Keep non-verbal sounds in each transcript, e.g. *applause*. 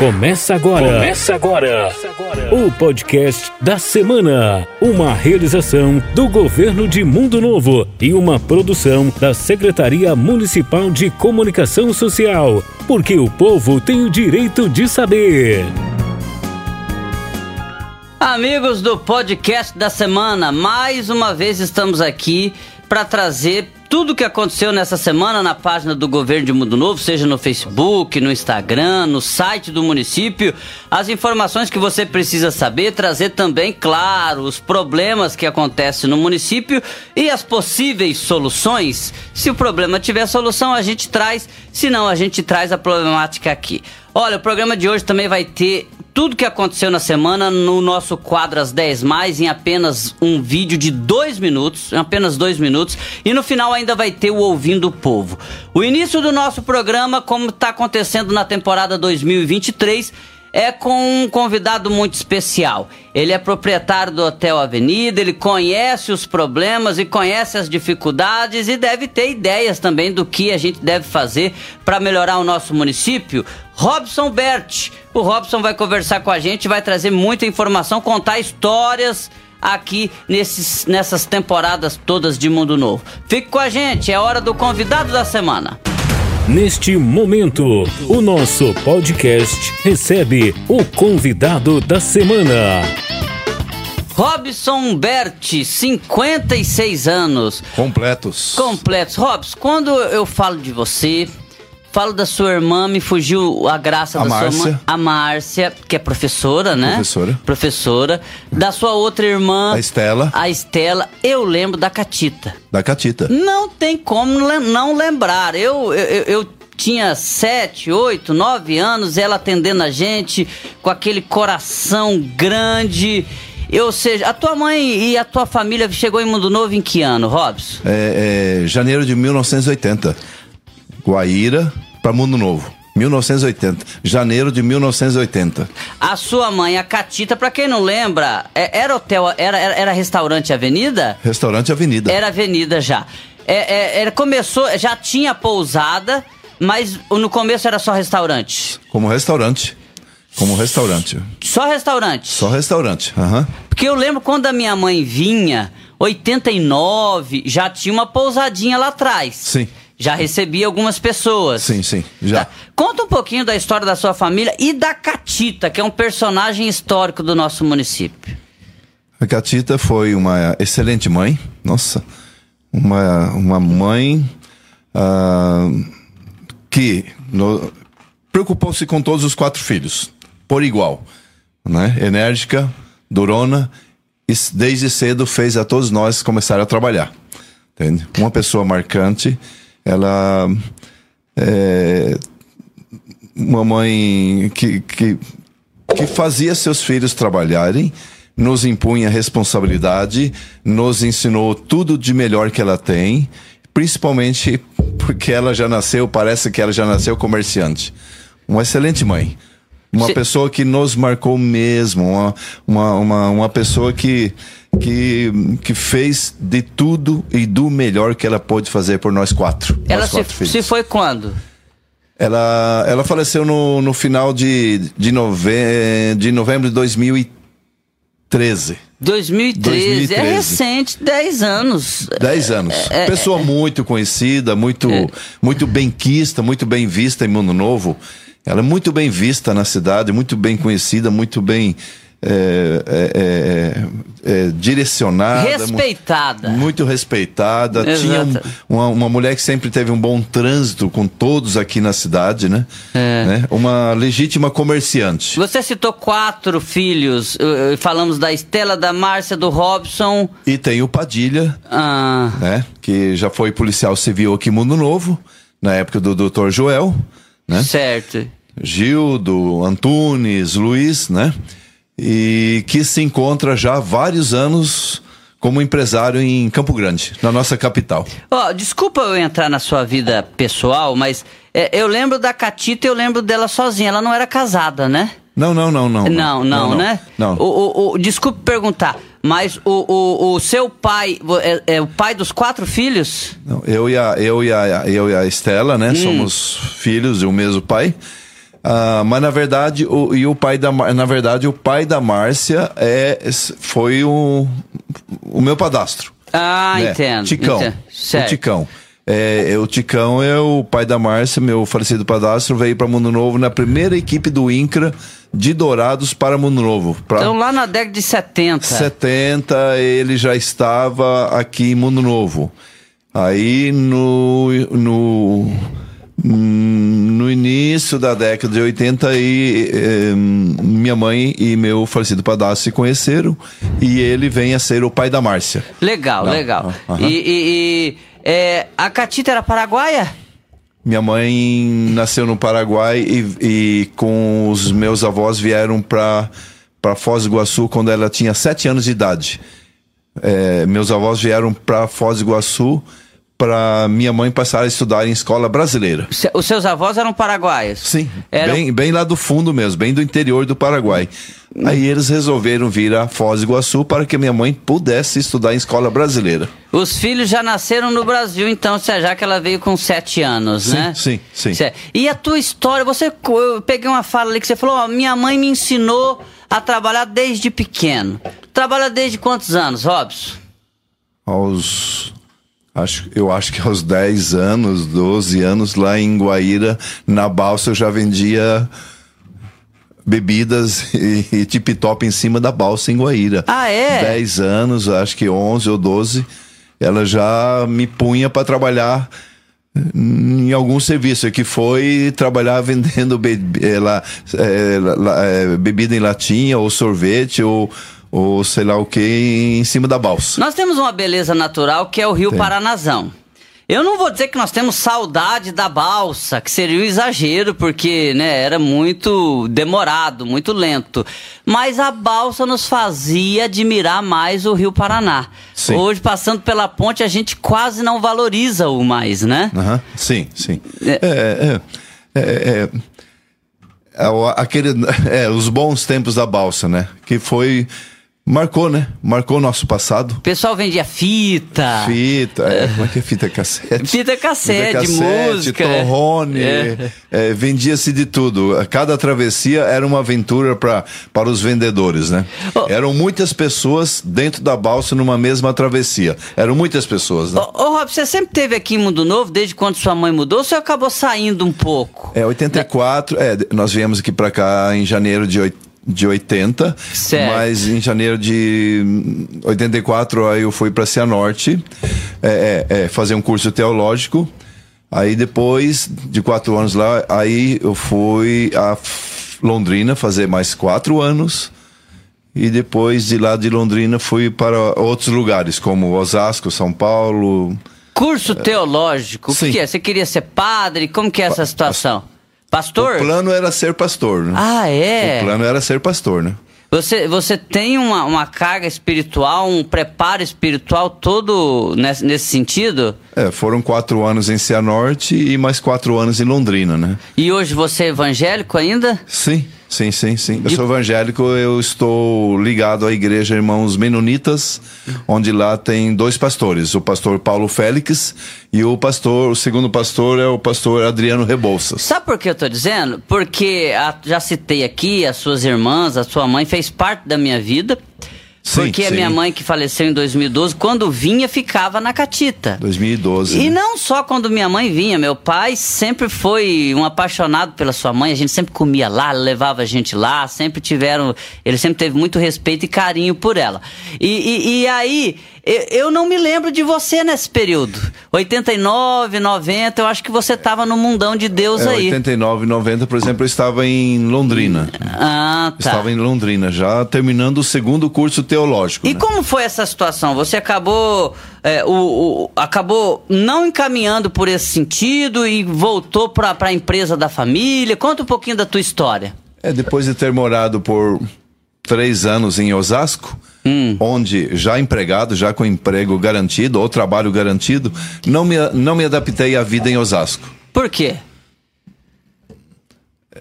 Começa agora. Começa agora. O podcast da semana. Uma realização do governo de Mundo Novo e uma produção da Secretaria Municipal de Comunicação Social. Porque o povo tem o direito de saber. Amigos do podcast da semana, mais uma vez estamos aqui para trazer tudo que aconteceu nessa semana na página do Governo de Mundo Novo, seja no Facebook, no Instagram, no site do município, as informações que você precisa saber, trazer também, claro, os problemas que acontecem no município e as possíveis soluções. Se o problema tiver solução, a gente traz, se não, a gente traz a problemática aqui. Olha, o programa de hoje também vai ter tudo que aconteceu na semana no nosso quadro às 10 mais em apenas um vídeo de dois minutos, em apenas dois minutos, e no final ainda vai ter o Ouvindo o Povo. O início do nosso programa, como está acontecendo na temporada 2023, é com um convidado muito especial. Ele é proprietário do Hotel Avenida, ele conhece os problemas e conhece as dificuldades e deve ter ideias também do que a gente deve fazer para melhorar o nosso município. Robson Bert. O Robson vai conversar com a gente, vai trazer muita informação, contar histórias aqui nesses, nessas temporadas todas de Mundo Novo. Fique com a gente, é hora do convidado da semana. Neste momento, o nosso podcast recebe o convidado da semana. Robson Berti, 56 anos. Completos. Completos. Robson, quando eu falo de você, falo da sua irmã, me fugiu a graça A da Márcia. sua irmã. A Márcia, que é professora, né? Professora. Professora. Da sua outra irmã. A Estela, A Estela. Eu lembro da Catita. da Catita. Não tem como não lembrar. Eu, eu, eu- tinha sete, oito, nove anos, ela atendendo a gente com aquele coração grande. Ou seja, a tua mãe e a tua família chegou em Mundo Novo em que ano, Robson? É, é, janeiro de 1980. Guaíra para Mundo Novo. 1980. Janeiro de 1980. A sua mãe, a Catita, pra quem não lembra, é- era hotel, era, era, era restaurante Avenida? Restaurante Avenida. Era Avenida já. É, é, era, começou, já tinha pousada, mas no começo era só restaurante. Como restaurante. Como restaurante. Só restaurante. Só restaurante. Aham. Porque eu lembro quando a minha mãe vinha, 89, já tinha uma pousadinha lá atrás. Sim. Já recebia algumas pessoas. Sim, sim. Já. Tá. Conta um pouquinho da história da sua família e da Catita, que é um personagem histórico do nosso município. A Catita foi uma excelente mãe. Nossa. Uma, uma mãe ah, que preocupou-se com todos os quatro filhos, por igual. Né? Enérgica, durona, e desde cedo fez a todos nós começar a trabalhar. Entende? Uma pessoa marcante, ela é uma mãe que, que que fazia seus filhos trabalharem, nos impunha responsabilidade, nos ensinou tudo de melhor que ela tem, principalmente porque ela já nasceu, parece que ela já nasceu comerciante. Uma excelente mãe. Uma pessoa que nos marcou mesmo, uma, uma, uma, uma pessoa que, que, que fez de tudo e do melhor que ela pôde fazer por nós quatro. Ela nós se, quatro se foi quando? Ela, ela faleceu no, no final de, de, nove, de novembro de 2013. 2013. É 2013. recente, 10 anos. Dez anos. É, Pessoa muito conhecida, muito, muito benquista, muito bem vista em Mundo Novo. Ela é muito bem vista na cidade, muito bem conhecida, muito bem é, é, é, é, direcionada. mu- Respeitada. Muito respeitada. Exato. Tinha um- uma, uma mulher que sempre teve um bom trânsito com todos aqui na cidade, né? É. Né? Uma legítima comerciante. Você citou quatro filhos. eh, eh, Falamos da Estela, da Márcia, do Robson. E tem o Padilha, Ah, né? Que já foi policial civil aqui em Mundo Novo, na época do Dr. Joel, né? certo. Gildo, Antunes, Luiz, né? E que se encontra já há vários anos como empresário em Campo Grande, na nossa capital. Ó, desculpa eu entrar na sua vida pessoal, mas eh, eu lembro da Catita e eu lembro dela sozinha. Ela não era casada, né? Não, não, não, não. Não, não, né? Não. O, o, o- desculpe perguntar, mas o, o, o seu pai é, é o pai dos quatro filhos? Não, eu e a eu e a eu e a Estela, Hum. né, somos filhos de um mesmo pai. Ah, mas na verdade, o, e o pai da na verdade o pai da Márcia é foi o, o meu padastro. Ah, né? entendo. Ticão. entendo. O. Ticão. É, o Ticão é o pai da Márcia, meu falecido padastro, veio para Mundo Novo na primeira equipe do INCRA de Dourados para Mundo Novo. Pra Então lá na década de 70. 70 ele já estava aqui em Mundo Novo. Aí no, no, no início da década de 80 aí, eh, minha mãe e meu falecido padastro se conheceram e ele vem a ser o pai da Márcia. Legal, Não, legal. ah. E, e- e, é, a Catita era paraguaia? Minha mãe nasceu no Paraguai e, e com os meus avós vieram para para Foz do Iguaçu quando ela tinha sete anos de idade. É, meus avós vieram para Foz do Iguaçu para minha mãe passar a estudar em escola brasileira. Os seus avós eram paraguaios? Sim, Eram- bem, bem lá do fundo mesmo, bem do interior do Paraguai. Aí eles resolveram vir a Foz do Iguaçu para que minha mãe pudesse estudar em escola brasileira. Os filhos já nasceram no Brasil, então, já que ela veio com sete anos, Sim, né? sim, sim. Certo. E a tua história, você, eu peguei uma fala ali que você falou, ó, minha mãe me ensinou a trabalhar desde pequeno. Trabalha desde quantos anos, Robson? aos acho, eu acho que aos 10 anos, 12 anos lá em Guaíra, na balsa eu já vendia bebidas e, e tip-top em cima da balsa em Guaíra. Ah, é? 10 anos, acho que 11 ou 12, ela já me punha para trabalhar em algum serviço que foi trabalhar vendendo be eh, lá, eh, lá, eh, bebida em latinha ou sorvete ou, ou sei lá o que em cima da balsa. Nós temos uma beleza natural que é o Rio Tem. Paranazão. Eu não vou dizer que nós temos saudade da balsa, que seria um exagero, porque né, era muito demorado, muito lento. Mas a balsa nos fazia admirar mais o Rio Paraná. Sim. Hoje, passando pela ponte, a gente quase não valoriza o mais, né? Aham, Sim, sim. É. É, é, é, é, é, aquele, *laughs* é, os bons tempos da balsa, né? Que foi. Marcou, né? Marcou o nosso passado. O pessoal vendia fita. Fita, é, como é que é fita cassete? Fita cassete, Fita música. torrone, É. é, vendia-se de tudo. Cada travessia era uma aventura pra, para os vendedores, né? Oh. Eram muitas pessoas dentro da balsa numa mesma travessia. Eram muitas pessoas, né? Ô, ô Rob, você sempre teve aqui em Mundo Novo, desde quando sua mãe mudou, ou você acabou saindo um pouco? É, 84, é, nós viemos aqui pra cá em janeiro de, oit- de 80, Certo. mas em janeiro de hum, 84 aí eu fui pra Cianorte é, é, é, fazer um curso teológico. Aí depois de quatro anos lá, aí eu fui a Londrina fazer mais quatro anos. E depois de lá de Londrina fui para outros lugares, como Osasco, São Paulo. Curso teológico, o que, que é? Você queria ser padre? Como que é essa situação? Pastor? O plano era ser pastor, né? Ah, é? O plano era ser pastor, né? Você, você tem uma, uma carga espiritual, um preparo espiritual todo nesse, nesse sentido? É, foram quatro anos em Cianorte e mais quatro anos em Londrina, né? E hoje você é evangélico ainda? Sim, sim, sim, sim. Eu sou evangélico, eu estou ligado à igreja Irmãos Menonitas, onde lá tem dois pastores, o pastor Paulo Félix e o pastor, o segundo pastor é o pastor Adriano Rebouças. Sabe por que eu tô dizendo? Porque a- já citei aqui, as suas irmãs, a sua mãe fez parte da minha vida. Sim, porque a sim. minha mãe, que faleceu em 2012, quando vinha, ficava na Catita. 2012. E né? não só quando minha mãe vinha, meu pai sempre foi um apaixonado pela sua mãe, a gente sempre comia lá, levava a gente lá, sempre tiveram, ele sempre teve muito respeito e carinho por ela. E, e- e aí, eu, não me lembro de você nesse período. 89, 90, eu acho que você tava no mundão de Deus É, aí. 89, 90, por exemplo, eu estava em Londrina. Ah, tá. Estava em Londrina, já terminando o segundo curso teológico. E né? como foi essa situação? Você acabou, é, o, o- acabou não encaminhando por esse sentido e voltou para a empresa da família? Conta um pouquinho da tua história. É, depois de ter morado por três anos em Osasco, Hum. onde já empregado, já com emprego garantido ou trabalho garantido, não me, não me adaptei à vida em Osasco. Por quê?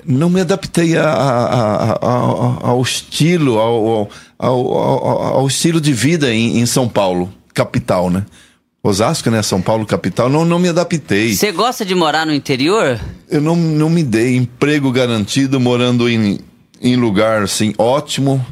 Não me adaptei a- a- a- ao estilo, ao, ao, ao- ao estilo de vida em, em São Paulo, capital, né? Osasco, né? São Paulo, capital. Não, não me adaptei. Você gosta de morar no interior? eu não, não me dei emprego garantido morando em, em lugar assim ótimo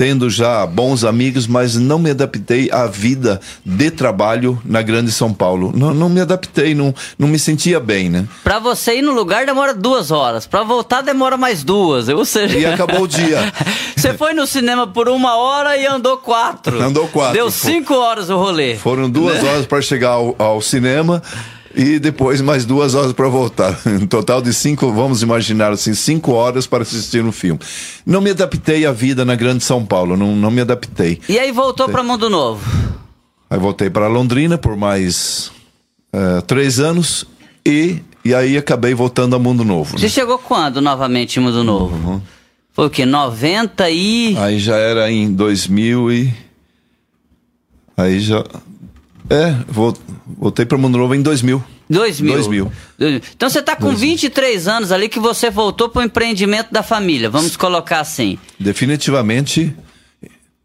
tendo já bons amigos, mas não me adaptei à vida de trabalho na Grande São Paulo. Não, não me adaptei, não, não me sentia bem, né? Pra você ir no lugar demora duas horas, pra voltar demora mais duas. Ou seja... E acabou o dia. *laughs* você foi no cinema por uma hora e andou quatro. Andou quatro. Deu cinco horas o rolê. Foram duas horas para chegar ao, ao cinema e depois mais duas horas para voltar. *laughs* Um total de cinco, vamos imaginar assim, cinco horas para assistir um filme. Não me adaptei à vida na Grande São Paulo, não, não me adaptei. E aí voltou para Mundo Novo? Aí voltei para Londrina por mais uh, três anos e, e aí acabei voltando a Mundo Novo. Você né? chegou quando novamente em Mundo Novo? Uhum. Foi o que? 90 e. Aí já era em 2000 e. Aí já. É, voltei para Mundo Novo em 2000. 2000. 2000. Então você está com 2000. 23 anos ali que você voltou para o empreendimento da família, vamos colocar assim. Definitivamente.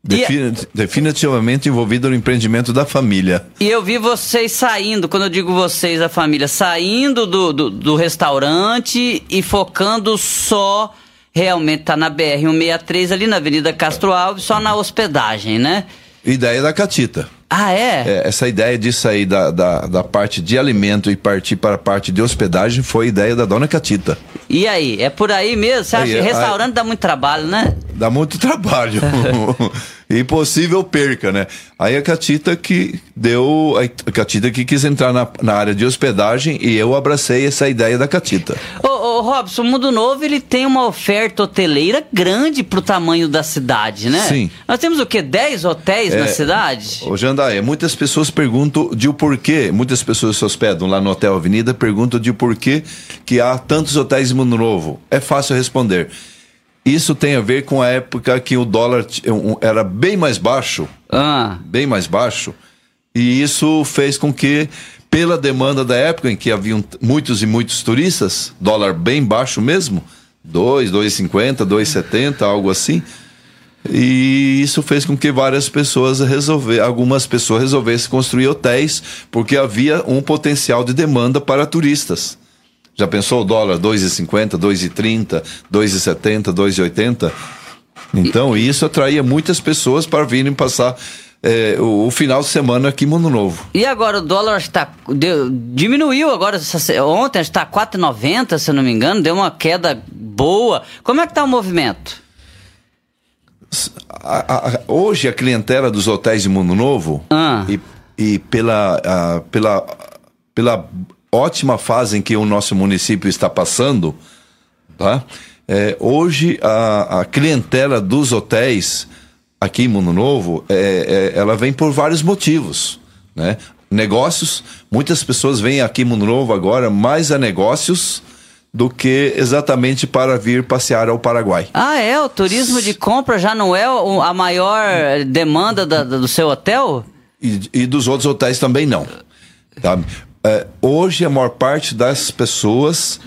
Defin definitivamente envolvido no empreendimento da família. E eu vi vocês saindo, quando eu digo vocês, a família, saindo do, do, do restaurante e focando só realmente tá na BR-163 ali na Avenida Castro Alves, só na hospedagem, né? Ideia da Catita. Ah, é? é? Essa ideia de sair da, da, da, parte de alimento e partir para a parte de hospedagem foi ideia da dona Catita. E aí? É por aí mesmo? Você acha que restaurante aí, dá muito trabalho, né? Dá muito trabalho. *laughs* *laughs* e possível perca, né? Aí a Catita que deu. A Catita que quis entrar na, na área de hospedagem e eu abracei essa ideia da Catita. Ô Robson, o Mundo Novo ele tem uma oferta hoteleira grande pro tamanho da cidade, né? Sim. Nós temos o quê? 10 hotéis é, na cidade? Ô, Jandaia, muitas pessoas perguntam de o porquê, muitas pessoas se hospedam lá no Hotel Avenida, perguntam de porquê que há tantos hotéis em Mundo Novo. É fácil responder. Isso tem a ver com a época que o dólar era bem mais baixo. Ah. Bem mais baixo. E isso fez com que, pela demanda da época em que haviam muitos e muitos turistas, dólar bem baixo mesmo, 2, 2,50, 2,70, algo assim. E isso fez com que várias pessoas resolver, algumas pessoas resolvessem construir hotéis, porque havia um potencial de demanda para turistas. Já pensou o dólar 2,50, 2,30, 2,70, 2,80? Então, isso atraía muitas pessoas para virem passar é, o, o, final de semana aqui em Mundo Novo. E agora o dólar está deu, diminuiu agora ontem está 4,90 se eu não me engano, deu uma queda boa. Como é que está o movimento? A, a, hoje a clientela dos hotéis de Mundo Novo ah. e, e pela, a, pela, pela ótima fase em que o nosso município está passando, tá? É, hoje a, a, clientela dos hotéis aqui em Mundo Novo, é, é, ela vem por vários motivos, né? Negócios, muitas pessoas vêm aqui em Mundo Novo agora mais a negócios do que exatamente para vir passear ao Paraguai. Ah, é? O turismo de compra já não é a maior demanda da, do seu hotel? E, e dos outros hotéis também não. Tá? é, hoje a maior parte das pessoas,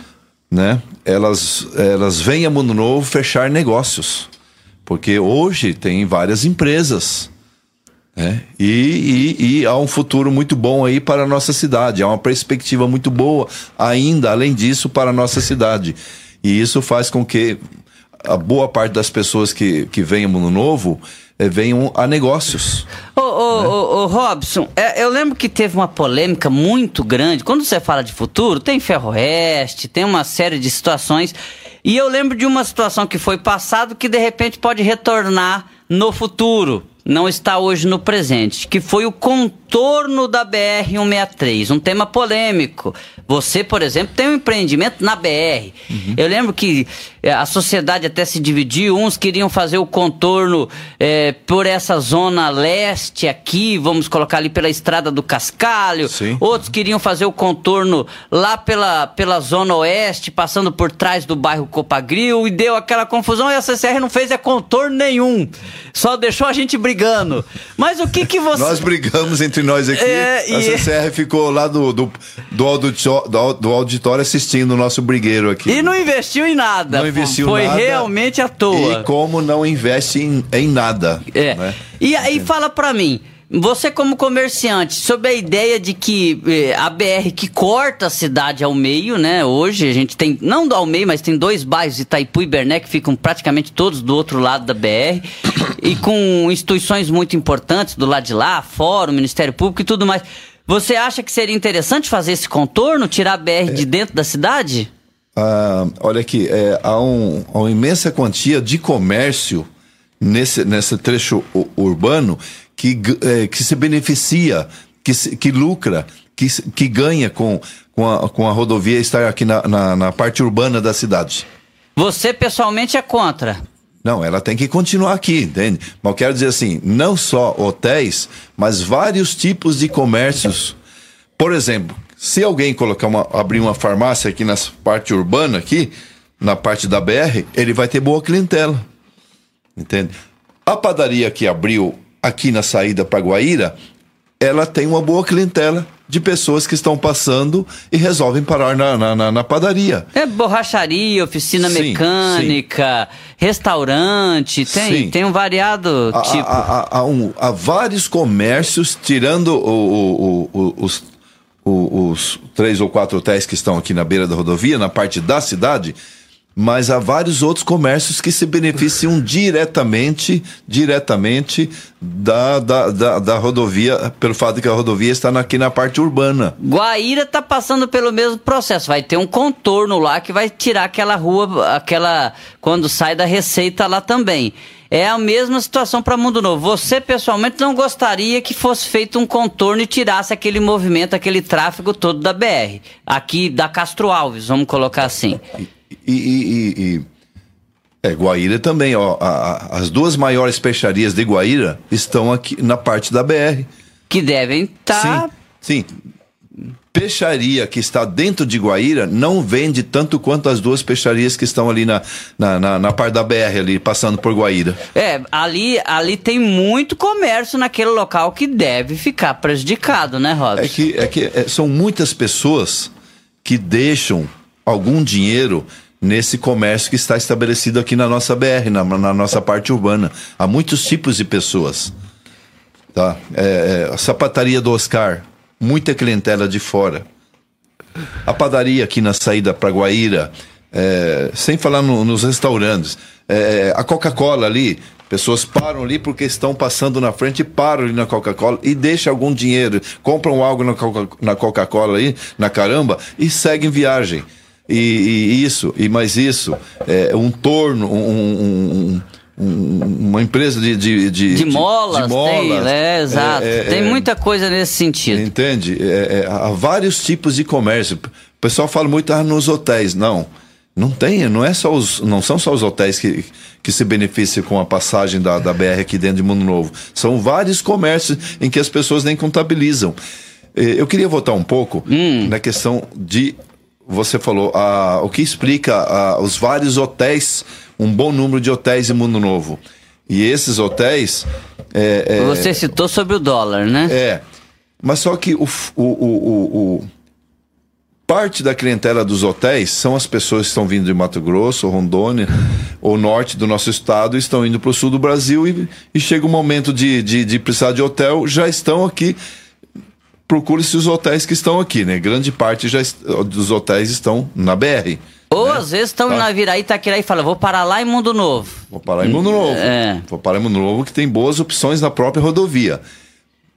né, elas, elas vêm a Mundo Novo fechar negócios. Porque hoje tem várias empresas. Né? E, e, e, há um futuro muito bom aí para a nossa cidade. Há uma perspectiva muito boa ainda, além disso, para a nossa cidade. E isso faz com que a boa parte das pessoas que, que a Mundo Novo é, venham a negócios. Ô, ô, né? ô, ô Robson, é, eu lembro que teve uma polêmica muito grande. Quando você fala de futuro, tem Ferroeste, tem uma série de situações. E eu lembro de uma situação que foi passado que de repente pode retornar no futuro não está hoje no presente, que foi o contorno da BR-163, um tema polêmico. Você, por exemplo, tem um empreendimento na BR. Uhum. Eu lembro que eh, a sociedade até se dividiu, uns queriam fazer o contorno é, por essa zona leste aqui, vamos colocar ali pela estrada do Cascalho, Sim. outros queriam fazer o contorno lá pela, pela zona oeste, passando por trás do bairro Copagril, e deu aquela confusão, e a CCR não fez é contorno nenhum, só deixou a gente brigar brigando. Mas o que que você. Nós brigamos entre nós aqui. É. A CCR ficou lá do, do, do, auditório, do auditório assistindo o nosso brigueiro aqui. E não investiu em nada. Não investiu Foi nada. Foi realmente à toa. E como não investe em, em nada. É. Né? E aí fala pra mim. Você como comerciante, sobre a ideia de que eh, a BR que corta a cidade ao meio, né? Hoje a gente tem, não ao meio, mas tem dois bairros, Itaipu e Berné, que ficam praticamente todos do outro lado da BR, e com instituições muito importantes do lado de lá, Fórum, Ministério Público e tudo mais. Você acha que seria interessante fazer esse contorno, tirar a BR de dentro da cidade? Ah, olha aqui, é, há, um, há uma imensa quantia de comércio nesse, nesse trecho urbano que, é, que se beneficia, que, que lucra, que, que ganha com, com, a, com a rodovia estar aqui na, na, na parte urbana da cidade. Você pessoalmente é contra? Não, ela tem que continuar aqui, entende? Mas eu quero dizer assim, não só hotéis, mas vários tipos de comércios. Por exemplo, se alguém colocar uma, abrir uma farmácia aqui na parte urbana aqui, na parte da BR, ele vai ter boa clientela. Entende? A padaria que abriu aqui na saída para Guaíra, ela tem uma boa clientela de pessoas que estão passando e resolvem parar na, na, na, na padaria. É borracharia, oficina sim, sim. restaurante, tem, tem um variado há, tipo. Há, há, um, há, vários comércios, tirando o, o, o, os, os três ou quatro hotéis que estão aqui na beira da rodovia, na parte da cidade, mas há vários outros comércios que se beneficiam diretamente, diretamente da, da, da, da rodovia, pelo fato de que a rodovia está aqui na parte urbana. Guaíra está passando pelo mesmo processo, vai ter um contorno lá que vai tirar aquela rua, aquela quando sai da receita lá também. É a mesma situação para Mundo Novo. Você, pessoalmente, não gostaria que fosse feito um contorno e tirasse aquele movimento, aquele tráfego todo da BR. Aqui da Castro Alves, vamos colocar assim. E, e, e, é, Guaíra também, ó. A, a, as duas maiores peixarias de Guaíra estão aqui na parte da BR. Que devem estar. Tá... Sim, sim. Peixaria que está dentro de Guaíra não vende tanto quanto as duas peixarias que estão ali na, na, na, na parte da BR, ali, passando por Guaíra. É, ali, ali tem muito comércio naquele local que deve ficar prejudicado, né, Robson? É que, é que é, são muitas pessoas que deixam algum dinheiro nesse comércio que está estabelecido aqui na nossa BR, na, na nossa parte urbana. Há muitos tipos de pessoas. Tá? É, é, a sapataria do Oscar, muita clientela de fora. A padaria aqui na saída para Guaíra, é, sem falar no, nos restaurantes. É, a Coca-Cola ali, pessoas param ali porque estão passando na frente, param ali na Coca-Cola e deixam algum dinheiro, compram algo na Coca-Cola aí, na caramba, e seguem viagem e, e isso, e mais isso, é, um torno, um, um, um, uma empresa de de, de, de molas, de molas tem, né? Exato. É, é, tem muita coisa nesse sentido. Entende? É, é, há vários tipos de comércio. O pessoal fala muito ah, nos hotéis. Não. Não tem, não é só os, não são só os hotéis que, que se beneficiam com a passagem da, da BR aqui dentro de Mundo Novo. São vários comércios em que as pessoas nem contabilizam. Eu queria voltar um pouco hum. na questão de você falou, o que explica os vários hotéis, um bom número de hotéis em Mundo Novo. E esses hotéis. É, é, você citou sobre o dólar, né? É. Mas só que o, o, o, o, parte da clientela dos hotéis são as pessoas que estão vindo de Mato Grosso, Rondônia, ou norte do nosso estado, e estão indo para o sul do Brasil e, e chega o momento de, de, de precisar de hotel, já estão aqui procure-se os hotéis que estão aqui, né? Grande parte já dos hotéis estão na BR. Ou né? às vezes estão tá? na Viraí, Itaquiraí e fala, vou parar lá em Mundo Novo. Vou parar em Mundo Novo. É. Vou parar em Mundo Novo que tem boas opções na própria rodovia.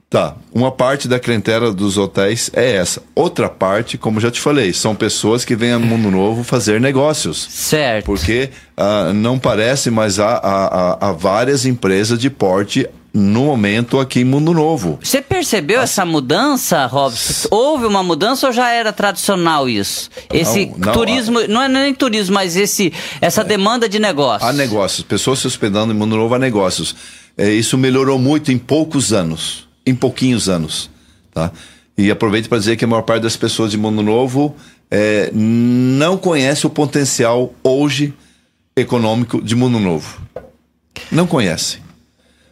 Tá, uma parte da clientela dos hotéis é essa. Outra parte, como já te falei, são pessoas que vêm a Mundo Novo fazer negócios. Certo. Porque uh, não parece, mas há, há, há várias empresas de porte no momento aqui em Mundo Novo. Você percebeu essa mudança, Robson? Houve uma mudança ou já era tradicional isso? Esse não, não, turismo, há... não é nem turismo, mas esse, essa é, demanda de negócios. Há negócios, pessoas se hospedando em Mundo Novo há negócios. É, isso melhorou muito em poucos anos, em pouquinhos anos, tá? E aproveito para dizer que a maior parte das pessoas de Mundo Novo é, não conhece o potencial hoje econômico de Mundo Novo. Não conhece.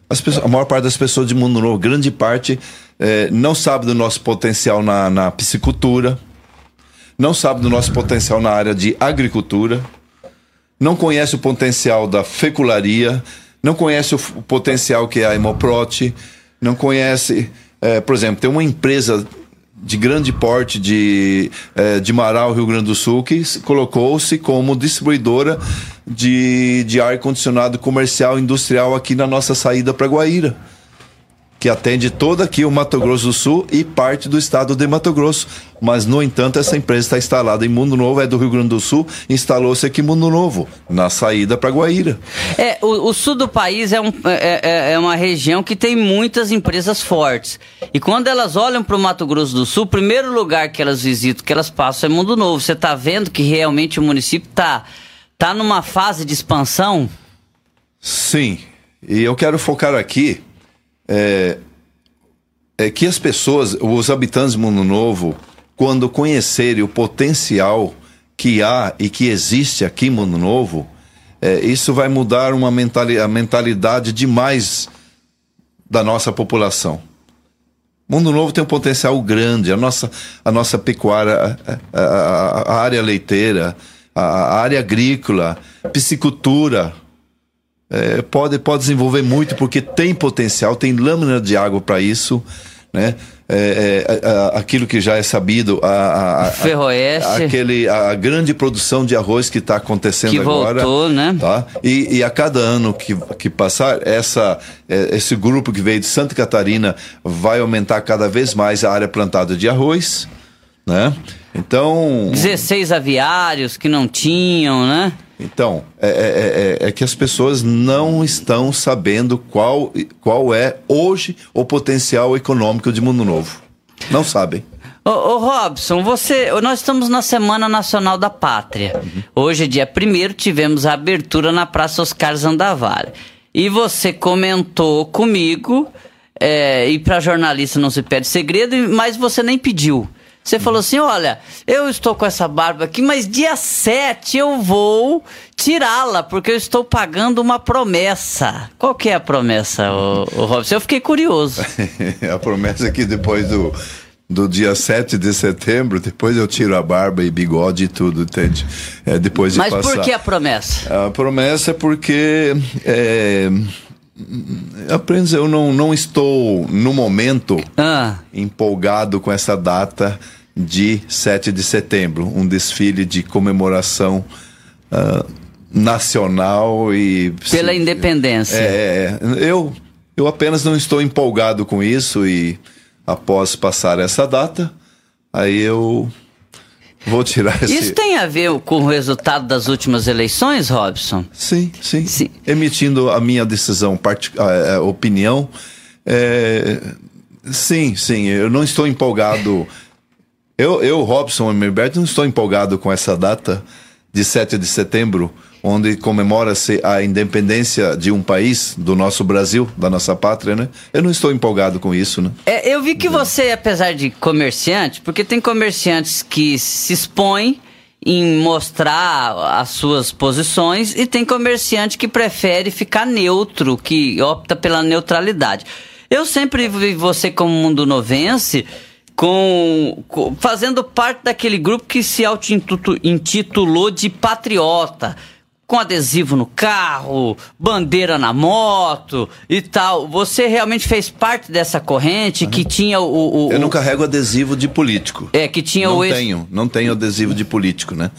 Pessoas, a maior parte das pessoas de Mundo Novo, grande parte, é, não sabe do nosso potencial na, na piscicultura, não sabe do nosso potencial na área de agricultura, não conhece o potencial da fecularia, não conhece o potencial que é a hemoprote, não conhece. É, por exemplo, tem uma empresa de grande porte de, é, de Marau, Rio Grande do Sul, que colocou-se como distribuidora de, de ar-condicionado comercial industrial aqui na nossa saída para Guaíra que atende todo aqui o Mato Grosso do Sul e parte do estado de Mato Grosso. Mas, no entanto, essa empresa está instalada em Mundo Novo, é do Rio Grande do Sul, instalou-se aqui em Mundo Novo, na saída para Guaíra. É, o, o, sul do país é, um, é, é, é, uma região que tem muitas empresas fortes. E quando elas olham para o Mato Grosso do Sul, o primeiro lugar que elas visitam, que elas passam é Mundo Novo. Você está vendo que realmente o município está tá numa fase de expansão? Sim. E eu quero focar aqui é, é que as pessoas, os habitantes do Mundo Novo, quando conhecerem o potencial que há e que existe aqui em Mundo Novo, é, isso vai mudar uma mentali a mentalidade demais da nossa população. Mundo Novo tem um potencial grande, a nossa, a nossa pecuária, a, a, a área leiteira, a, área agrícola, piscicultura, é, pode, pode desenvolver muito porque tem potencial, tem lâmina de água para isso, né? É, é, aquilo que já é sabido, a, a, Ferroeste. aquele, a grande produção de arroz que está acontecendo que agora. Voltou, né? Tá? E, e a cada ano que, que passar, essa, é, esse grupo que veio de Santa Catarina vai aumentar cada vez mais a área plantada de arroz, né? Então. 16 aviários que não tinham, né? Então, é, é, é, é, que as pessoas não estão sabendo qual, qual é hoje o potencial econômico de Mundo Novo. Não sabem. Ô, ô Robson, você, nós estamos na Semana Nacional da Pátria. Uhum. Hoje, dia 1 tivemos a abertura na Praça Oscar Zandavalha. E você comentou comigo, é, e para jornalista não se pede segredo, mas você nem pediu. Você falou assim: olha, eu estou com essa barba aqui, mas dia 7 eu vou tirá-la, porque eu estou pagando uma promessa. Qual que é a promessa, o, o Robson? Eu fiquei curioso. *laughs* a promessa é que depois do, do dia 7 de setembro, depois eu tiro a barba e bigode e tudo, entende? É, depois de Mas passar. por que a promessa? A promessa é porque. É, eu não, não estou, no momento, ah. empolgado com essa data de 7 de setembro, um desfile de comemoração uh, nacional e. Pela independência. É, é, eu, eu apenas não estou empolgado com isso e após passar essa data, aí eu Vou tirar esse... Isso tem a ver com o resultado das últimas eleições, Robson? Sim, sim. sim. Emitindo a minha decisão, part... opinião. É... Sim, sim. Eu não estou empolgado. Eu, eu Robson Emerberto, não estou empolgado com essa data de 7 de setembro onde comemora-se a independência de um país, do nosso Brasil, da nossa pátria, né? Eu não estou empolgado com isso, né? É, eu vi que você, apesar de comerciante, porque tem comerciantes que se expõem em mostrar as suas posições e tem comerciante que prefere ficar neutro, que opta pela neutralidade. Eu sempre vi você como mundo novense com, com, fazendo parte daquele grupo que se auto-intitulou de patriota com adesivo no carro, bandeira na moto e tal. Você realmente fez parte dessa corrente que tinha o, o, Eu não carrego adesivo de político. É, que tinha não o. Não tenho, não tenho adesivo de político, né?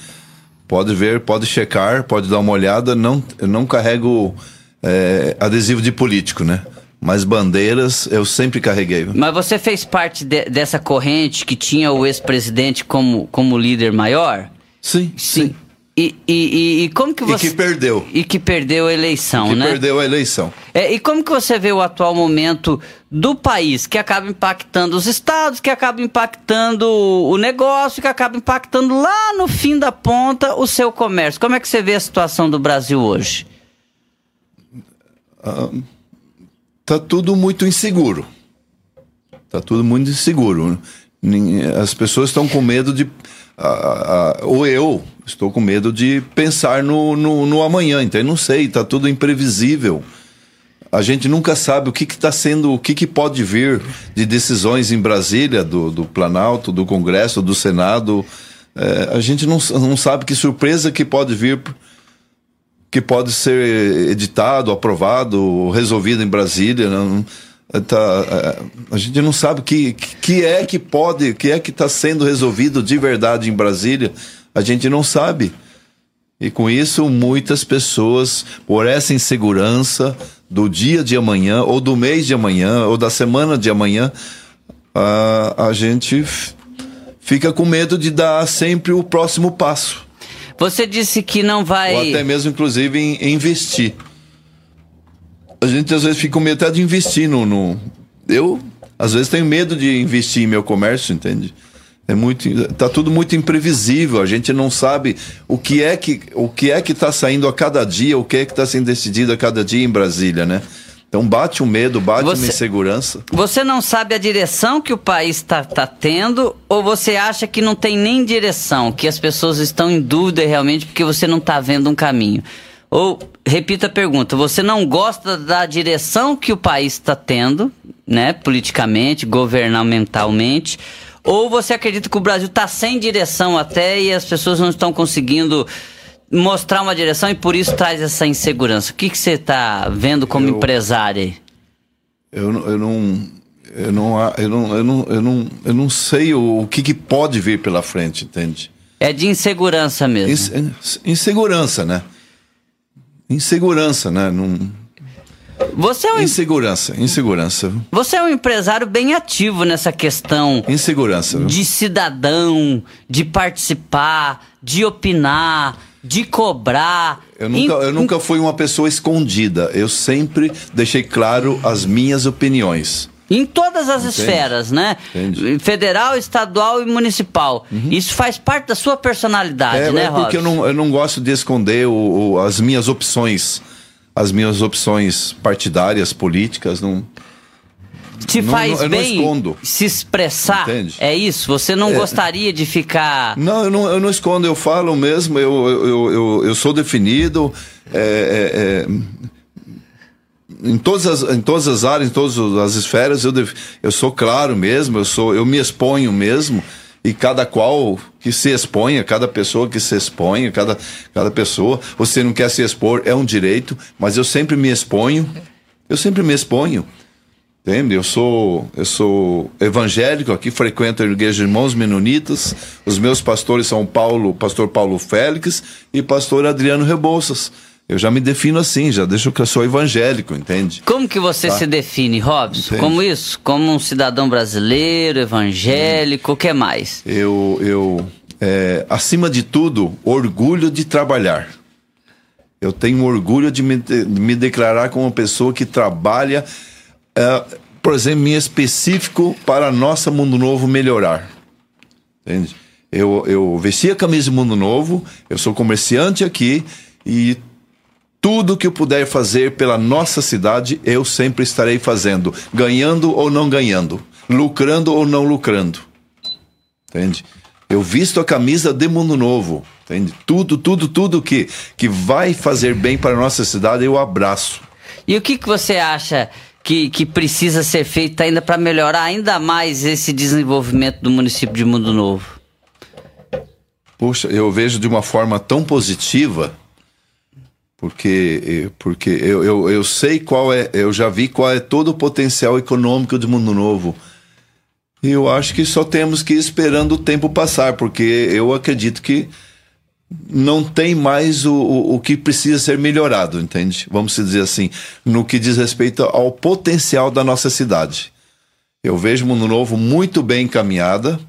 Pode ver, pode checar, pode dar uma olhada. Não, eu não carrego é, adesivo de político, né? Mas bandeiras eu sempre carreguei. Mas você fez parte de, dessa corrente que tinha o ex-presidente como, como líder maior? Sim, sim. sim. E, e, e, como que você... E que perdeu. E que perdeu a eleição, e que né? perdeu a eleição. É, e como que você vê o atual momento do país, que acaba impactando os estados, que acaba impactando o negócio, que acaba impactando lá no fim da ponta o seu comércio? Como é que você vê a situação do Brasil hoje? Ah, tá tudo muito inseguro. Tá tudo muito inseguro. As pessoas estão com medo de ou eu estou com medo de pensar no, no, no amanhã, então eu não sei, está tudo imprevisível. A gente nunca sabe o que está sendo, o que, que pode vir de decisões em Brasília, do, do Planalto, do Congresso, do Senado. É, a gente não, não sabe que surpresa que pode vir, que pode ser editado, aprovado, resolvido em Brasília. Não, tá, é, a gente não sabe que, que é que pode, que é que está sendo resolvido de verdade em Brasília. A gente não sabe. E com isso, muitas pessoas, por essa insegurança do dia de amanhã, ou do mês de amanhã, ou da semana de amanhã, a, a gente fica com medo de dar sempre o próximo passo. Você disse que não vai. Ou até mesmo, inclusive, em, investir. A gente às vezes fica com medo de investir no, no. Eu, às vezes, tenho medo de investir em meu comércio, entende? É muito, tá tudo muito imprevisível. A gente não sabe o que é que o que é que está saindo a cada dia, o que é que está sendo decidido a cada dia em Brasília, né? Então bate um medo, bate você, uma insegurança. Você não sabe a direção que o país está tá tendo ou você acha que não tem nem direção, que as pessoas estão em dúvida realmente porque você não está vendo um caminho? Ou, repita a pergunta, você não gosta da direção que o país está tendo, né, politicamente, governamentalmente, ou você acredita que o Brasil está sem direção até e as pessoas não estão conseguindo mostrar uma direção e por isso traz essa insegurança? O que, você está vendo como eu, empresário aí? Eu, eu não. Eu não, eu não, eu não, eu não, eu não sei o, o que, que pode vir pela frente, entende? É de insegurança mesmo. Insegurança, né? Insegurança, né? Não, você é um insegurança, insegurança. Você é um empresário bem ativo nessa questão. Insegurança. De cidadão, de participar, de opinar, de cobrar. Eu nunca, eu nunca fui uma pessoa escondida. Eu sempre deixei claro as minhas opiniões. Em todas as Entende? esferas, né? Entendi. Federal, estadual e municipal. Uhum. Isso faz parte da sua personalidade, é, né, É porque eu não, eu não gosto de esconder o, o, as minhas opções as minhas opções partidárias, políticas, não. Te não, faz não, bem se expressar. Entende? É isso? Você não é. gostaria de ficar. Não eu, não, eu não escondo, eu falo mesmo, eu, eu, eu, eu sou definido. É, é, é em todas, as, em todas as áreas, em todas as esferas, eu, eu sou claro mesmo, eu, sou, eu me exponho mesmo e cada qual que se exponha, cada pessoa que se exponha, cada, cada pessoa, você não quer se expor, é um direito, mas eu sempre me exponho, eu sempre me exponho. Entende? Eu sou, eu sou evangélico aqui, frequento a igreja de irmãos menonitas. Os meus pastores são Paulo, pastor Paulo Félix e pastor Adriano Rebouças. Eu já me defino assim, já deixo que eu sou evangélico, entende? Como que você tá? se define, Robson? Entende? Como isso? Como um cidadão brasileiro, evangélico, o que mais? Eu, eu é, acima de tudo, orgulho de trabalhar. Eu tenho orgulho de me, de me declarar como uma pessoa que trabalha, é, por exemplo, em específico para nossa Mundo Novo melhorar. Entende? Eu, eu vesti a camisa do Mundo Novo, eu sou comerciante aqui e tudo que eu puder fazer pela nossa cidade, eu sempre estarei fazendo, ganhando ou não ganhando, lucrando ou não lucrando. Entende? Eu visto a camisa de Mundo Novo, entende? Tudo, tudo, tudo que, que vai fazer bem para a nossa cidade, eu abraço. E o que, que você acha que, que precisa ser feito ainda para melhorar ainda mais esse desenvolvimento do município de Mundo Novo? Puxa, eu vejo de uma forma tão positiva porque porque eu, eu, eu sei qual é, eu já vi qual é todo o potencial econômico do Mundo Novo. E eu acho que só temos que ir esperando o tempo passar, porque eu acredito que não tem mais o, o, o que precisa ser melhorado, entende? Vamos dizer assim, no que diz respeito ao potencial da nossa cidade. Eu vejo Mundo Novo muito bem encaminhada,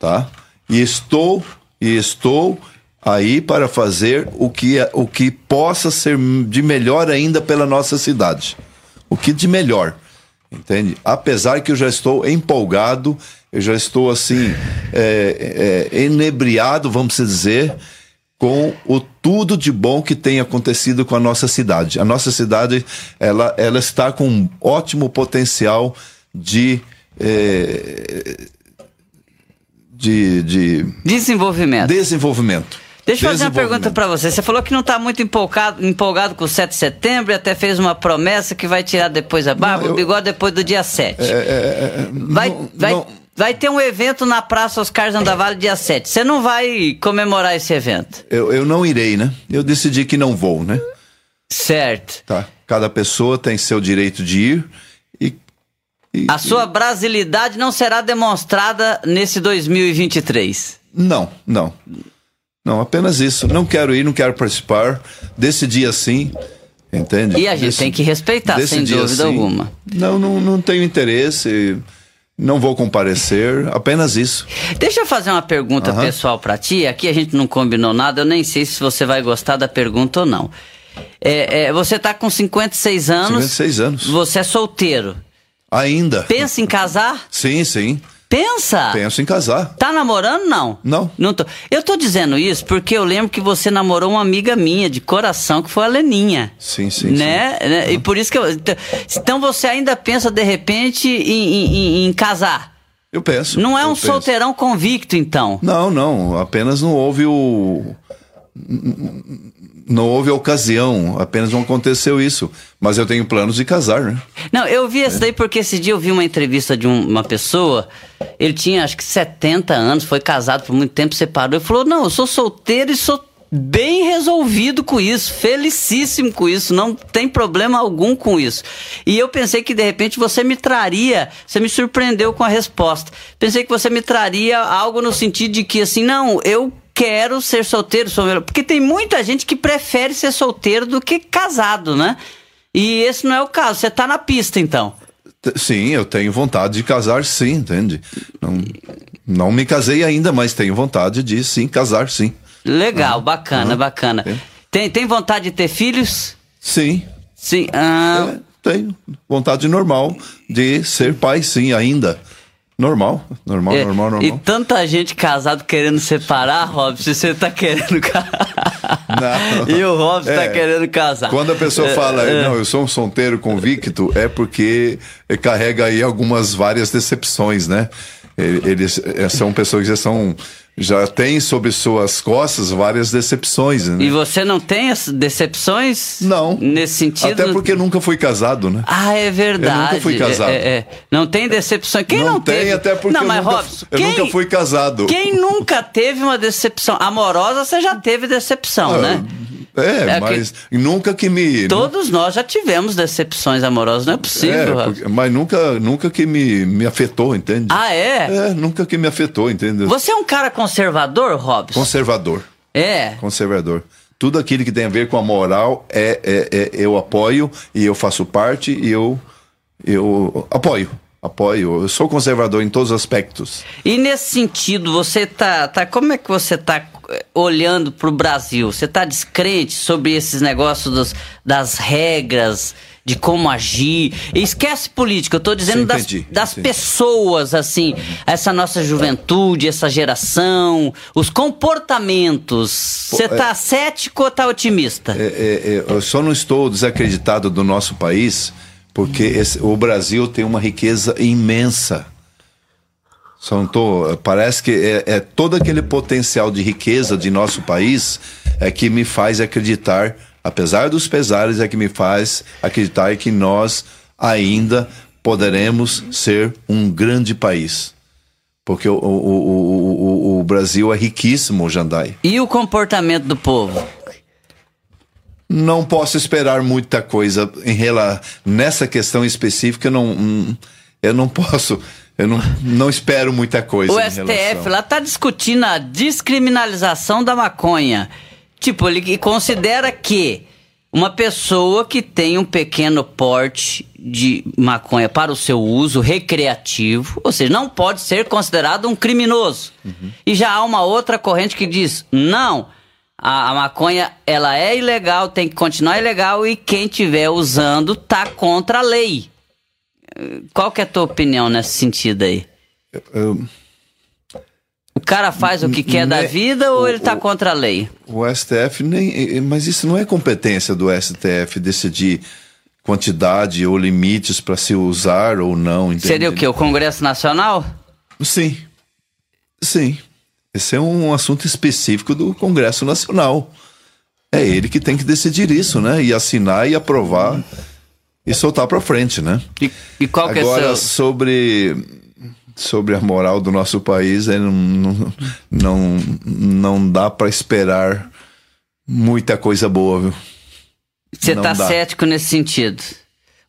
tá? E estou e estou aí para fazer o que, é, o que possa ser de melhor ainda pela nossa cidade. O que de melhor, entende? Apesar que eu já estou empolgado, eu já estou assim, é, é, enebriado, vamos dizer, com o tudo de bom que tem acontecido com a nossa cidade. A nossa cidade, ela, ela está com um ótimo potencial de. É, de, de desenvolvimento. Desenvolvimento. Deixa eu fazer uma pergunta para você. Você falou que não está muito empolgado, empolgado com o 7 de setembro e até fez uma promessa que vai tirar depois a barba, não, eu... o bigode depois do dia 7. É, é, é, vai, não, vai, não... vai ter um evento na Praça Oscar Zandavalli dia 7. Você não vai comemorar esse evento? Eu, eu não irei, né? Eu decidi que não vou, né? Certo. Tá. Cada pessoa tem seu direito de ir e E- A sua brasilidade não será demonstrada nesse 2023. Não, não. Não, apenas isso. Não quero ir, não quero participar. Decidi assim, entende? E a gente Desse- tem que respeitar, sem dúvida assim. alguma. Não, não, não tenho interesse. Não vou comparecer. Apenas isso. Deixa eu fazer uma pergunta Aham. pessoal pra ti. Aqui a gente não combinou nada, eu nem sei se você vai gostar da pergunta ou não. É, é, você tá com 56 anos. 56 anos. Você é solteiro. Ainda. Pensa em casar? Sim, sim. Pensa! Penso em casar. Tá namorando, não? Não. Não tô. Eu tô dizendo isso porque eu lembro que você namorou uma amiga minha de coração, que foi a Leninha. Sim, sim, Né? Né? E por isso que eu. Então você ainda pensa, de repente, em, em- em- casar? Eu penso. Não é um penso. solteirão convicto, então. Não, não. Apenas não houve o. Não houve ocasião. Apenas não aconteceu isso. Mas eu tenho planos de casar, né? Não, eu vi isso daí porque esse dia eu vi uma entrevista de um- uma pessoa, ele tinha acho que 70 anos, foi casado por muito tempo, separou, e falou: Não, eu sou solteiro e sou bem resolvido com isso, felicíssimo com isso, não tem problema algum com isso. E eu pensei que de repente você me traria, você me surpreendeu com a resposta. Pensei que você me traria algo no sentido de que assim, não, eu quero ser solteiro, sou melhor. Porque tem muita gente que prefere ser solteiro do que casado, né? E esse não é o caso. Você tá na pista, então. Sim, eu tenho vontade de casar, sim, entende? Não, não me casei ainda, mas tenho vontade de sim casar, sim. Legal, bacana, bacana. É. Tem, tem vontade de ter filhos? Sim, Sim. ah, é, tenho vontade normal de ser pai, sim, ainda. Normal, normal, é, normal, E normal. tanta gente casado querendo separar, Robson, você tá querendo casar. E o Robson tá É. querendo casar. Quando a pessoa É, fala, é. não, eu sou um solteiro convicto, é porque carrega aí algumas várias decepções, né? E- Eles eh, são pessoas que já são já têm sobre suas costas várias decepções, né? E você não tem decepções? Não. Nesse sentido? Até porque nunca fui casado, né? Ah, é verdade. Eu nunca fui casado. É, é, é. Não tem decepções. Quem não, tem, teve? até porque não, eu, mas nunca, Robson, eu quem, nunca fui casado. Quem nunca teve uma decepção amorosa, você já teve decepção, Ah, né? É, É mas nunca que me. Todos nós já tivemos decepções amorosas, não é é, possível. Robson. porque- mas nunca, nunca que me, me afetou, entende? Ah, é? É, nunca que me afetou, entende? Você é um cara conservador, Robson? Conservador. É. Conservador. Tudo aquilo que tem a ver com a moral é, é, é- eu apoio e eu faço parte e eu, eu apoio. Apoio. Eu sou conservador em todos os aspectos. E nesse sentido, você tá, tá como é que você tá eh, olhando pro Brasil? Você tá descrente sobre esses negócios dos- das regras, de como agir? E esquece política, eu tô dizendo Sim, das, das pessoas, assim, essa nossa juventude, essa geração, os comportamentos. Você tá cético ou tá otimista? É, é, é, eu só não estou desacreditado do nosso país porque esse- o Brasil tem uma riqueza imensa. Tô, parece que é, é todo aquele potencial de riqueza de nosso país é que me faz acreditar, apesar dos pesares, é que me faz acreditar que nós ainda poderemos ser um grande país. Porque o, o, o, o, o- o Brasil é riquíssimo, Jandai. E o comportamento do povo? Não posso esperar muita coisa em rela... nessa questão específica. Eu não, eu não posso. Eu não, não espero muita coisa. O STF relação. lá tá discutindo a descriminalização da maconha. Tipo, ele considera que uma pessoa que tem um pequeno porte de maconha para o seu uso recreativo, ou seja, não pode ser considerado um criminoso. E já há uma outra corrente que diz: não, a, a maconha ela é ilegal, tem que continuar ilegal e quem estiver usando tá contra a lei. Qual que é a tua opinião nesse sentido aí? Eu- O cara faz o que quer da Ne- vida ou o- ele tá contra a lei? o STF nem. Mas isso não é competência do STF decidir quantidade ou limites para se usar ou não. Entende? Seria o quê? O Congresso Nacional? Sim. Sim. Esse é um assunto específico do Congresso Nacional. É ele que tem que decidir isso, né? E assinar e aprovar e soltar para frente, né? E, e qual que é Agora, seu... sobre, sobre a moral do nosso país, é, não, não, não, dá para esperar muita coisa boa, viu? Você tá dá. cético nesse sentido?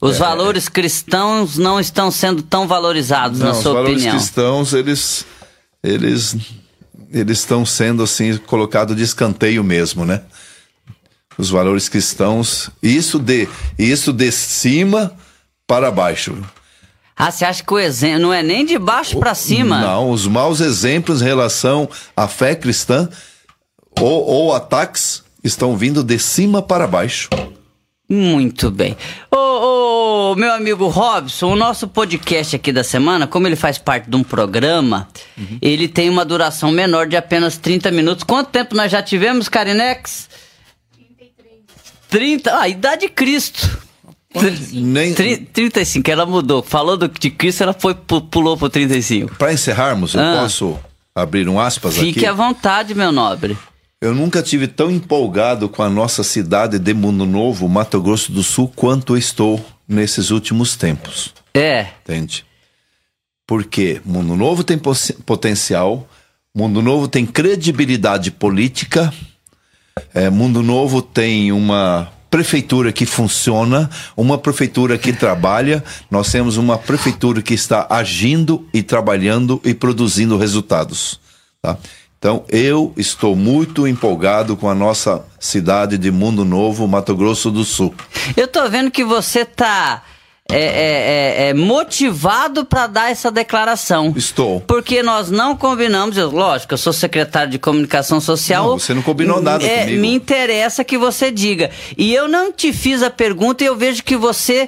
Os é, valores cristãos não estão sendo tão valorizados, não, na sua opinião? Os valores cristãos, eles, eles, eles estão sendo assim colocados de escanteio mesmo, né? Os valores cristãos, isso de, isso de cima para baixo. Ah, você acha que o exemplo não é nem de baixo para cima? Não, os maus exemplos em relação à fé cristã ou, ou ataques estão vindo de cima para baixo. Muito bem. Ô, ô, meu amigo Robson, o nosso podcast aqui da semana, como ele faz parte de um programa, uhum. ele tem uma duração menor de apenas 30 minutos. Quanto tempo nós já tivemos, Karinex? 33. 30? Ah, idade de Cristo. Nem... 35, ela mudou. Falou do, de Cristo, ela foi, pulou pro 35. Para encerrarmos, eu ah. posso abrir um aspas Fique aqui? Fique à vontade, meu nobre. Eu nunca tive tão empolgado com a nossa cidade de Mundo Novo, Mato Grosso do Sul, quanto estou nesses últimos tempos. É. Entende? Porque Mundo Novo tem potencial, Mundo Novo tem credibilidade política, é, Mundo Novo tem uma prefeitura que funciona, uma prefeitura que trabalha, nós temos uma prefeitura que está agindo e trabalhando e produzindo resultados. Tá? Então, eu estou muito empolgado com a nossa cidade de Mundo Novo, Mato Grosso do Sul. Eu tô vendo que você tá é, é, é, é motivado para dar essa declaração. Estou. Porque nós não combinamos, eu, lógico, eu sou secretário de comunicação social. Não, você não combinou nada é, comigo. Me interessa que você diga. E eu não te fiz a pergunta e eu vejo que você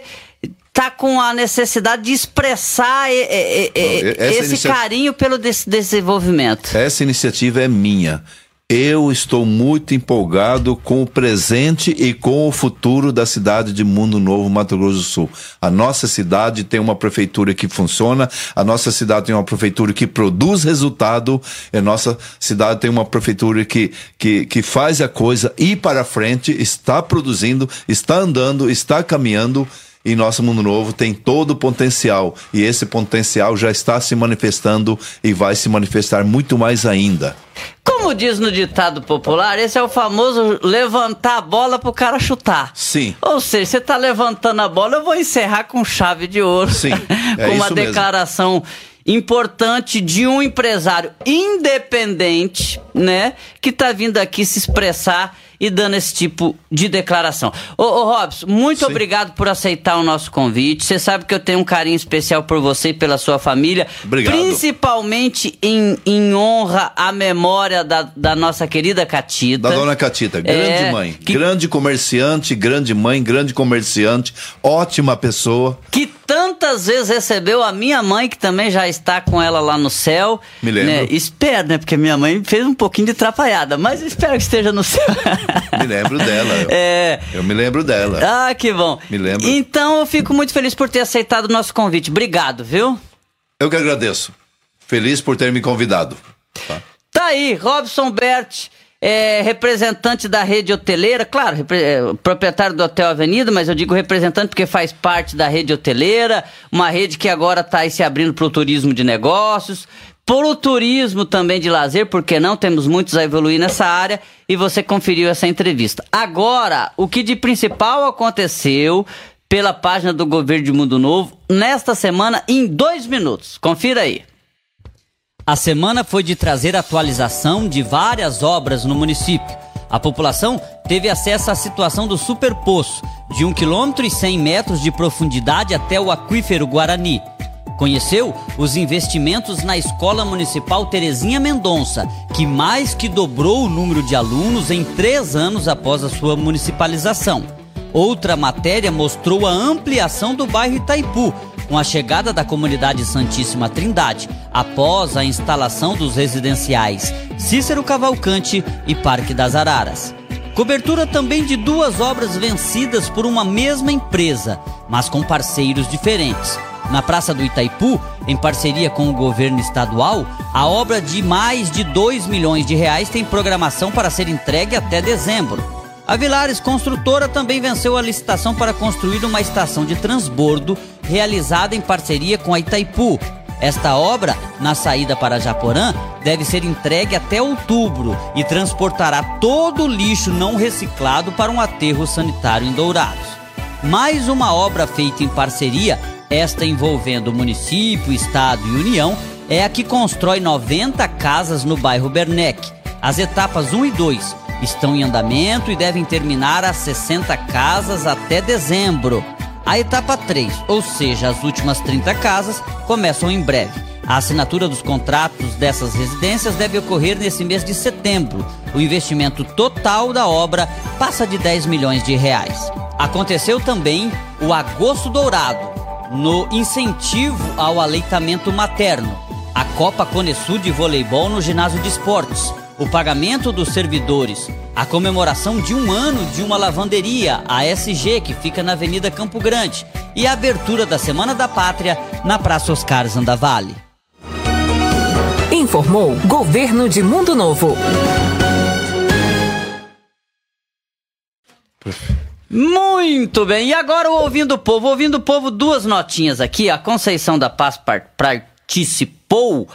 tá com a necessidade de expressar e, e, e, esse inicia... carinho pelo des desenvolvimento. Essa iniciativa é minha. Eu estou muito empolgado com o presente e com o futuro da cidade de Mundo Novo, Mato Grosso do Sul. A nossa cidade tem uma prefeitura que funciona, a nossa cidade tem uma prefeitura que produz resultado, a nossa cidade tem uma prefeitura que, que, que faz a coisa ir para frente, está produzindo, está andando, está caminhando e nosso mundo novo tem todo o potencial e esse potencial já está se manifestando e vai se manifestar muito mais ainda. Como diz no ditado popular, esse é o famoso levantar a bola pro cara chutar. Sim. Ou seja, você tá levantando a bola, eu vou encerrar com chave de ouro. Sim. *laughs* É com uma declaração mesmo importante de um empresário independente, né, que tá vindo aqui se expressar e dando esse tipo de declaração. Ô, ô Robson, muito Sim. obrigado por aceitar o nosso convite. Você sabe que eu tenho um carinho especial por você e pela sua família. Obrigado. Principalmente em, em honra à memória da, da nossa querida Catita. Da dona Catita, grande é, mãe. Que... Grande comerciante, grande mãe, grande comerciante, ótima pessoa. Que tantas vezes recebeu a minha mãe, que também já está com ela lá no céu. Me lembro. Né? Espero, né? Porque minha mãe fez um pouquinho de trapalhada, mas espero que esteja no céu. me lembro dela. *laughs* É... Eu me lembro dela. Ah, que bom. Me lembro. Então eu fico muito feliz por ter aceitado o nosso convite. Obrigado, viu? Eu que agradeço. Feliz por ter me convidado. Tá, tá aí, Robson Bert é, representante da rede hoteleira, claro, é, proprietário do Hotel Avenida, mas eu digo representante porque faz parte da rede hoteleira, uma rede que agora está se abrindo para o turismo de negócios, para o turismo também de lazer, porque não temos muitos a evoluir nessa área, e você conferiu essa entrevista. Agora, o que de principal aconteceu pela página do Governo de Mundo Novo nesta semana em dois minutos. Confira aí. A semana foi de trazer atualização de várias obras no município. A população teve acesso à situação do superpoço, de 1 km e 100 metros de profundidade até o aquífero Guarani. Conheceu os investimentos na Escola Municipal Terezinha Mendonça, que mais que dobrou o número de alunos em três anos após a sua municipalização. Outra matéria mostrou a ampliação do bairro Itaipu, com a chegada da comunidade Santíssima Trindade, após a instalação dos residenciais Cícero Cavalcante e Parque das Araras. Cobertura também de duas obras vencidas por uma mesma empresa, mas com parceiros diferentes. Na Praça do Itaipu, em parceria com o governo estadual, a obra de mais de 2 milhões de reais tem programação para ser entregue até dezembro. A Vilares Construtora também venceu a licitação para construir uma estação de transbordo realizada em parceria com a Itaipu. Esta obra, na saída para Japorã, deve ser entregue até outubro e transportará todo o lixo não reciclado para um aterro sanitário em Dourados. Mais uma obra feita em parceria, esta envolvendo município, estado e União, é a que constrói 90 casas no bairro Bernec. As etapas 1 e 2 estão em andamento e devem terminar as 60 casas até dezembro. A etapa 3, ou seja, as últimas 30 casas, começam em breve. A assinatura dos contratos dessas residências deve ocorrer nesse mês de setembro. O investimento total da obra passa de 10 milhões de reais. Aconteceu também o Agosto Dourado, no incentivo ao aleitamento materno. A Copa Conesul de Voleibol no Ginásio de Esportes o pagamento dos servidores, a comemoração de um ano de uma lavanderia, a SG, que fica na Avenida Campo Grande, e a abertura da Semana da Pátria na Praça Oscar Zandavale. Informou Governo de Mundo Novo. Muito bem, e agora o Ouvindo o Povo. Ouvindo o Povo, duas notinhas aqui. A Conceição da Paz participou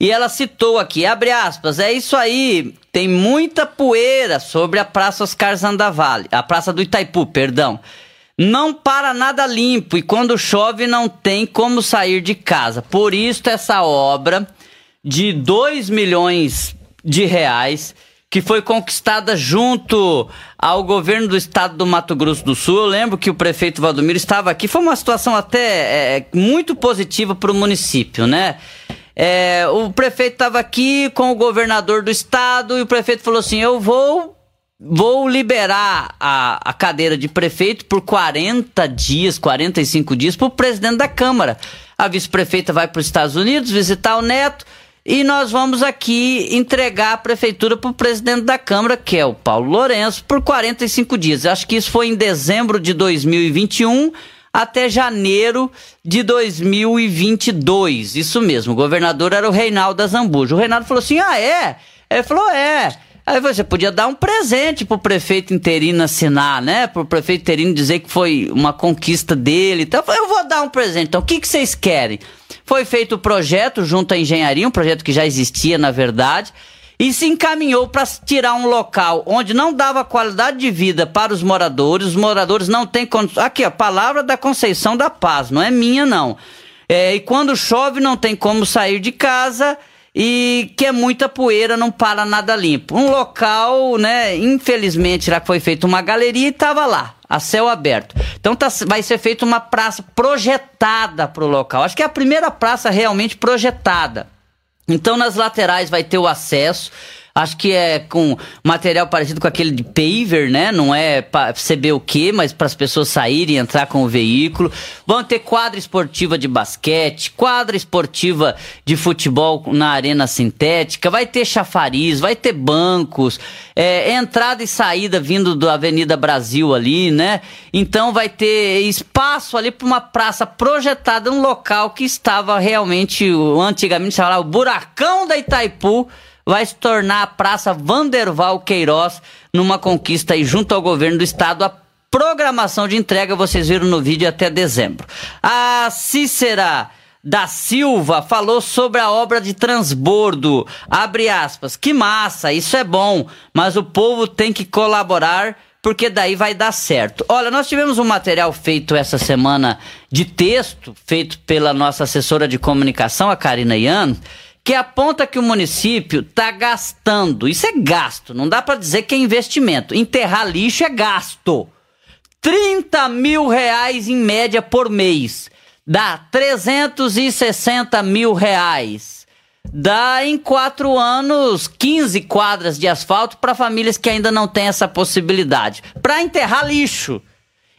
e ela citou aqui, abre aspas, é isso aí, tem muita poeira sobre a Praça Oscar Zandavale, a Praça do Itaipu, perdão. Não para nada limpo e quando chove não tem como sair de casa. Por isso essa obra de 2 milhões de reais que foi conquistada junto ao governo do estado do Mato Grosso do Sul. Eu lembro que o prefeito Valdomiro estava aqui. Foi uma situação até é, muito positiva para o município, né? É, o prefeito estava aqui com o governador do estado e o prefeito falou assim: eu vou vou liberar a, a cadeira de prefeito por 40 dias, 45 dias para o presidente da Câmara. A vice-prefeita vai para os Estados Unidos visitar o neto e nós vamos aqui entregar a prefeitura para o presidente da Câmara, que é o Paulo Lourenço, por 45 dias. Acho que isso foi em dezembro de 2021 até janeiro de 2022. Isso mesmo, o governador era o Reinaldo Azambuja. O Reinaldo falou assim: ah, é? Ele falou: é. Aí você podia dar um presente pro prefeito interino assinar, né? Pro prefeito interino dizer que foi uma conquista dele. Então, eu vou dar um presente. Então, o que, que vocês querem? Foi feito o projeto junto à engenharia, um projeto que já existia, na verdade e se encaminhou para tirar um local onde não dava qualidade de vida para os moradores, os moradores não têm condições. Aqui, a palavra da Conceição da Paz, não é minha, não. É, e quando chove, não tem como sair de casa e que é muita poeira, não para nada limpo. Um local, né, infelizmente, já foi feita uma galeria e estava lá, a céu aberto. Então tá, vai ser feita uma praça projetada para o local. Acho que é a primeira praça realmente projetada. Então nas laterais vai ter o acesso. Acho que é com material parecido com aquele de paver, né? Não é para saber o que, mas para as pessoas saírem e entrar com o veículo. Vão ter quadra esportiva de basquete, quadra esportiva de futebol na arena sintética, vai ter chafariz, vai ter bancos, é, entrada e saída vindo da Avenida Brasil ali, né? Então vai ter espaço ali para uma praça projetada, um local que estava realmente, antigamente chamava o Buracão da Itaipu vai se tornar a Praça Vanderval Queiroz numa conquista aí junto ao governo do estado. A programação de entrega vocês viram no vídeo até dezembro. A Cícera da Silva falou sobre a obra de transbordo. Abre aspas. Que massa, isso é bom, mas o povo tem que colaborar porque daí vai dar certo. Olha, nós tivemos um material feito essa semana de texto, feito pela nossa assessora de comunicação, a Karina Ian que aponta que o município está gastando. Isso é gasto, não dá para dizer que é investimento. Enterrar lixo é gasto. 30 mil reais em média por mês. Dá 360 mil reais. Dá em quatro anos 15 quadras de asfalto para famílias que ainda não têm essa possibilidade. Para enterrar lixo.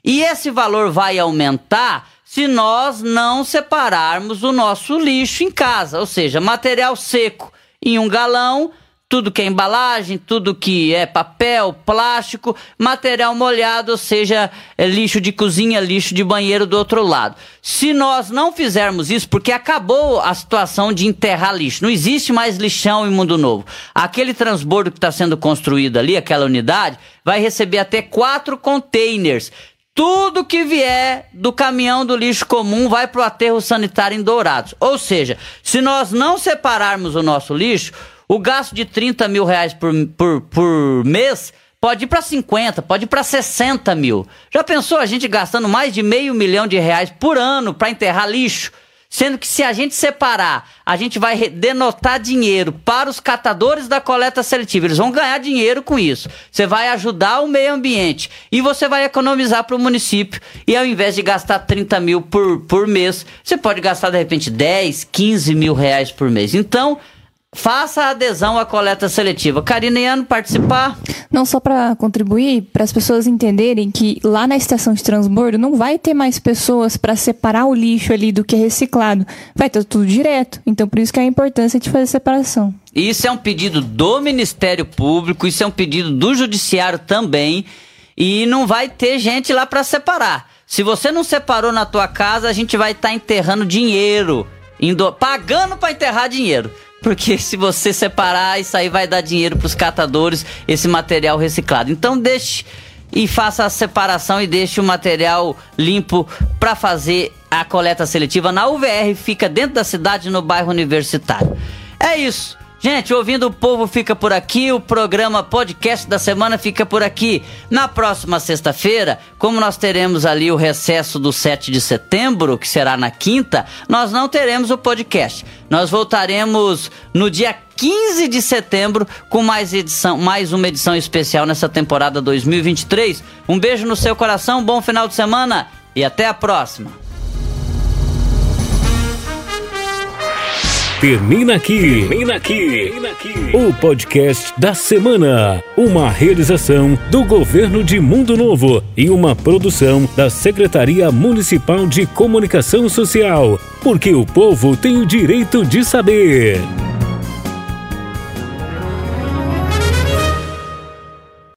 E esse valor vai aumentar se nós não separarmos o nosso lixo em casa, ou seja, material seco em um galão, tudo que é embalagem, tudo que é papel, plástico, material molhado, ou seja, é lixo de cozinha, lixo de banheiro do outro lado. Se nós não fizermos isso, porque acabou a situação de enterrar lixo, não existe mais lixão em Mundo Novo. Aquele transbordo que está sendo construído ali, aquela unidade, vai receber até quatro containers tudo que vier do caminhão do lixo comum vai para o aterro sanitário em Dourados. Ou seja, se nós não separarmos o nosso lixo, o gasto de 30 mil reais por, por, por mês Pode ir para 50, pode ir para 60 mil. Já pensou a gente gastando mais de meio milhão de reais por ano para enterrar lixo? Sendo que se a gente separar, a gente vai denotar dinheiro para os catadores da coleta seletiva. Eles vão ganhar dinheiro com isso. Você vai ajudar o meio ambiente e você vai economizar para o município. E ao invés de gastar 30 mil por, por mês, você pode gastar de repente 10, 15 mil reais por mês. Então, Faça a adesão à coleta seletiva. Karina Iano participar? Não só para contribuir, para as pessoas entenderem que lá na estação de transbordo não vai ter mais pessoas para separar o lixo ali do que é reciclado. Vai ter tudo direto. Então por isso que é a importância de fazer separação. Isso é um pedido do Ministério Público, isso é um pedido do Judiciário também, e não vai ter gente lá para separar. Se você não separou na tua casa, a gente vai estar tá enterrando dinheiro, indo, pagando para enterrar dinheiro. Porque se você separar, isso aí vai dar dinheiro para os catadores, esse material reciclado. Então deixe e faça a separação e deixe o material limpo para fazer a coleta seletiva na UVR, fica dentro da cidade, no bairro universitário. É isso. Gente, ouvindo o povo fica por aqui, o programa podcast da semana fica por aqui. Na próxima sexta-feira, como nós teremos ali o recesso do 7 de setembro, que será na quinta, nós não teremos o podcast. Nós voltaremos no dia 15 de setembro com mais edição, mais uma edição especial nessa temporada 2023. Um beijo no seu coração, bom final de semana e até a próxima. Termina aqui. Termina aqui. O podcast da semana. Uma realização do Governo de Mundo Novo e uma produção da Secretaria Municipal de Comunicação Social. Porque o povo tem o direito de saber.